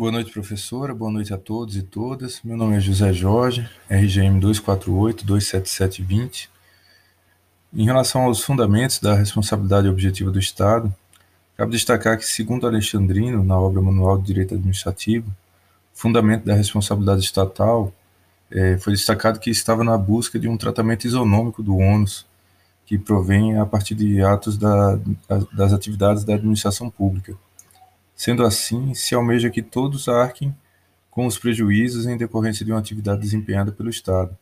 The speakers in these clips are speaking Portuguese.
Boa noite, professora. Boa noite a todos e todas. Meu nome é José Jorge, RGM 248-27720. Em relação aos fundamentos da responsabilidade objetiva do Estado, cabe destacar que, segundo Alexandrino, na obra Manual de Direito Administrativo, o fundamento da responsabilidade estatal é, foi destacado que estava na busca de um tratamento isonômico do ônus, que provém a partir de atos da, das atividades da administração pública Sendo assim, se almeja que todos arquem com os prejuízos em decorrência de uma atividade desempenhada pelo Estado,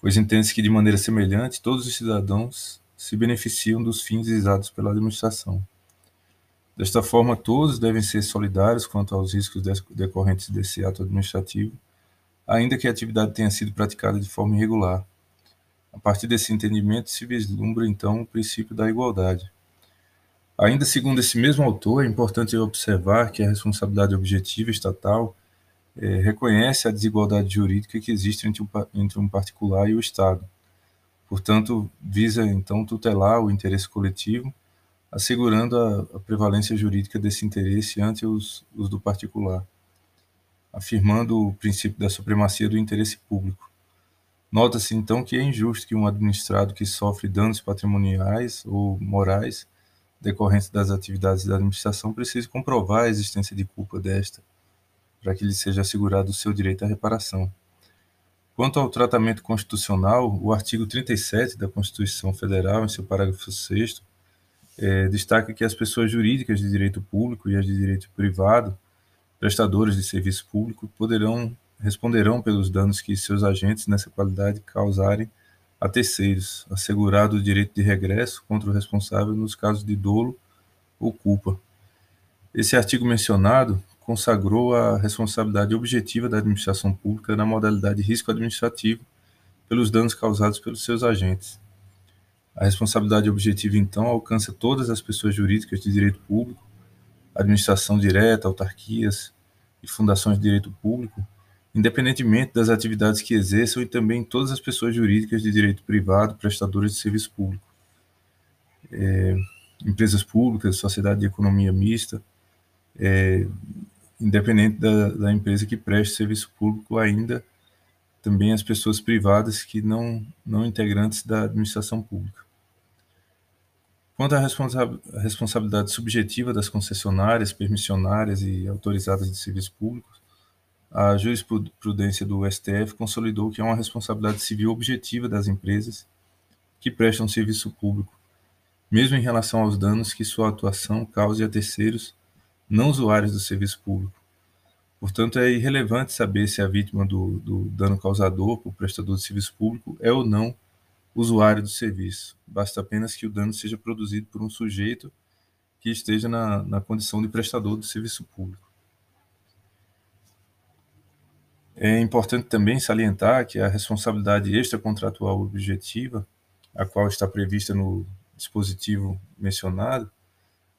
pois entende-se que, de maneira semelhante, todos os cidadãos se beneficiam dos fins visados pela administração. Desta forma, todos devem ser solidários quanto aos riscos decorrentes desse ato administrativo, ainda que a atividade tenha sido praticada de forma irregular. A partir desse entendimento se vislumbra então o princípio da igualdade. Ainda segundo esse mesmo autor, é importante observar que a responsabilidade objetiva estatal é, reconhece a desigualdade jurídica que existe entre um, entre um particular e o Estado. Portanto, visa então tutelar o interesse coletivo, assegurando a, a prevalência jurídica desse interesse ante os, os do particular, afirmando o princípio da supremacia do interesse público. Nota-se então que é injusto que um administrado que sofre danos patrimoniais ou morais decorrentes das atividades da administração precise comprovar a existência de culpa desta, para que lhe seja assegurado o seu direito à reparação. Quanto ao tratamento constitucional, o artigo 37 da Constituição Federal, em seu parágrafo 6, é, destaca que as pessoas jurídicas de direito público e as de direito privado, prestadores de serviço público, poderão responderão pelos danos que seus agentes nessa qualidade causarem a terceiros, assegurado o direito de regresso contra o responsável nos casos de dolo ou culpa. Esse artigo mencionado consagrou a responsabilidade objetiva da administração pública na modalidade risco administrativo pelos danos causados pelos seus agentes. A responsabilidade objetiva, então, alcança todas as pessoas jurídicas de direito público, administração direta, autarquias e fundações de direito público, independentemente das atividades que exerçam e também todas as pessoas jurídicas de direito privado, prestadores de serviço público, é, empresas públicas, sociedade de economia mista, é, independente da, da, empresa que preste serviço público, ainda também as pessoas privadas que não, não integrantes da administração pública. Quanto à responsa responsabilidade subjetiva das concessionárias, permissionárias e autorizadas de serviço público, a jurisprudência do STF consolidou que é uma responsabilidade civil objetiva das empresas que prestam serviço público, mesmo em relação aos danos que sua atuação cause a terceiros não usuários do serviço público. Portanto, é irrelevante saber se a vítima do, do dano causador por prestador de serviço público é ou não usuário do serviço. Basta apenas que o dano seja produzido por um sujeito que esteja na, na condição de prestador do serviço público. É importante também salientar que a responsabilidade extracontratual objetiva, a qual está prevista no dispositivo mencionado,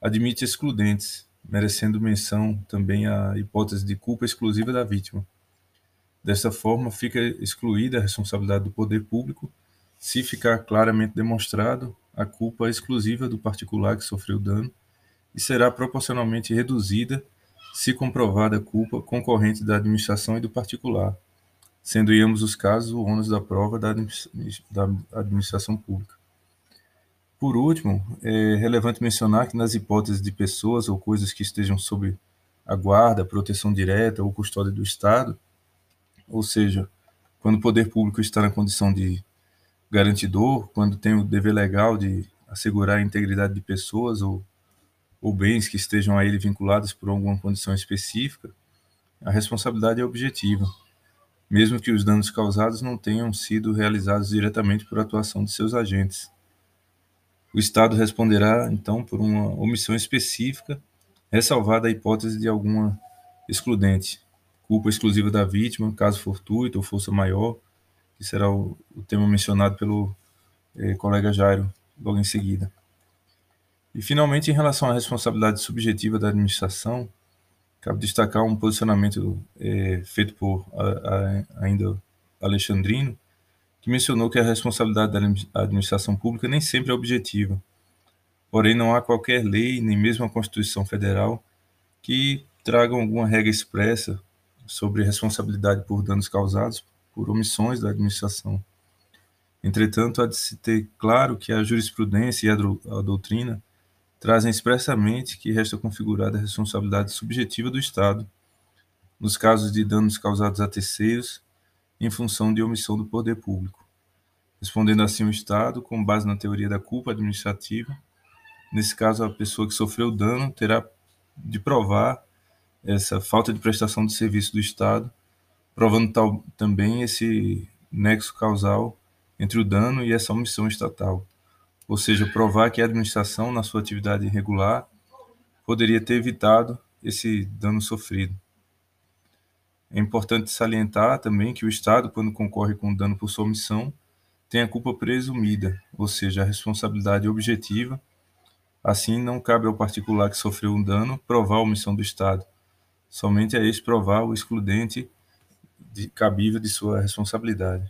admite excludentes, merecendo menção também a hipótese de culpa exclusiva da vítima. Dessa forma, fica excluída a responsabilidade do poder público se ficar claramente demonstrado a culpa exclusiva do particular que sofreu dano e será proporcionalmente reduzida se comprovada culpa concorrente da administração e do particular, sendo em ambos os casos o ônus da prova da administração pública. Por último, é relevante mencionar que nas hipóteses de pessoas ou coisas que estejam sob a guarda, proteção direta ou custódia do Estado, ou seja, quando o poder público está na condição de garantidor, quando tem o dever legal de assegurar a integridade de pessoas ou ou bens que estejam a ele vinculados por alguma condição específica, a responsabilidade é objetiva, mesmo que os danos causados não tenham sido realizados diretamente por atuação de seus agentes. O Estado responderá, então, por uma omissão específica, ressalvada a hipótese de alguma excludente, culpa exclusiva da vítima, caso fortuito ou força maior, que será o, o tema mencionado pelo eh, colega Jairo logo em seguida. E, finalmente, em relação à responsabilidade subjetiva da administração, cabe destacar um posicionamento é, feito por a, a, ainda Alexandrino, que mencionou que a responsabilidade da administração pública nem sempre é objetiva. Porém, não há qualquer lei, nem mesmo a Constituição Federal, que tragam alguma regra expressa sobre responsabilidade por danos causados por omissões da administração. Entretanto, há de se ter claro que a jurisprudência e a doutrina trazem expressamente que resta configurada a responsabilidade subjetiva do Estado nos casos de danos causados a terceiros em função de omissão do poder público. Respondendo assim o Estado, com base na teoria da culpa administrativa, nesse caso a pessoa que sofreu dano terá de provar essa falta de prestação de serviço do Estado, provando tal, também esse nexo causal entre o dano e essa omissão estatal, ou seja, provar que a administração, na sua atividade irregular, poderia ter evitado esse dano sofrido. É importante salientar também que o Estado, quando concorre com dano por sua omissão, tem a culpa presumida, ou seja, a responsabilidade objetiva. Assim, não cabe ao particular que sofreu um dano provar a omissão do Estado. Somente a este provar o excludente de, cabível de sua responsabilidade.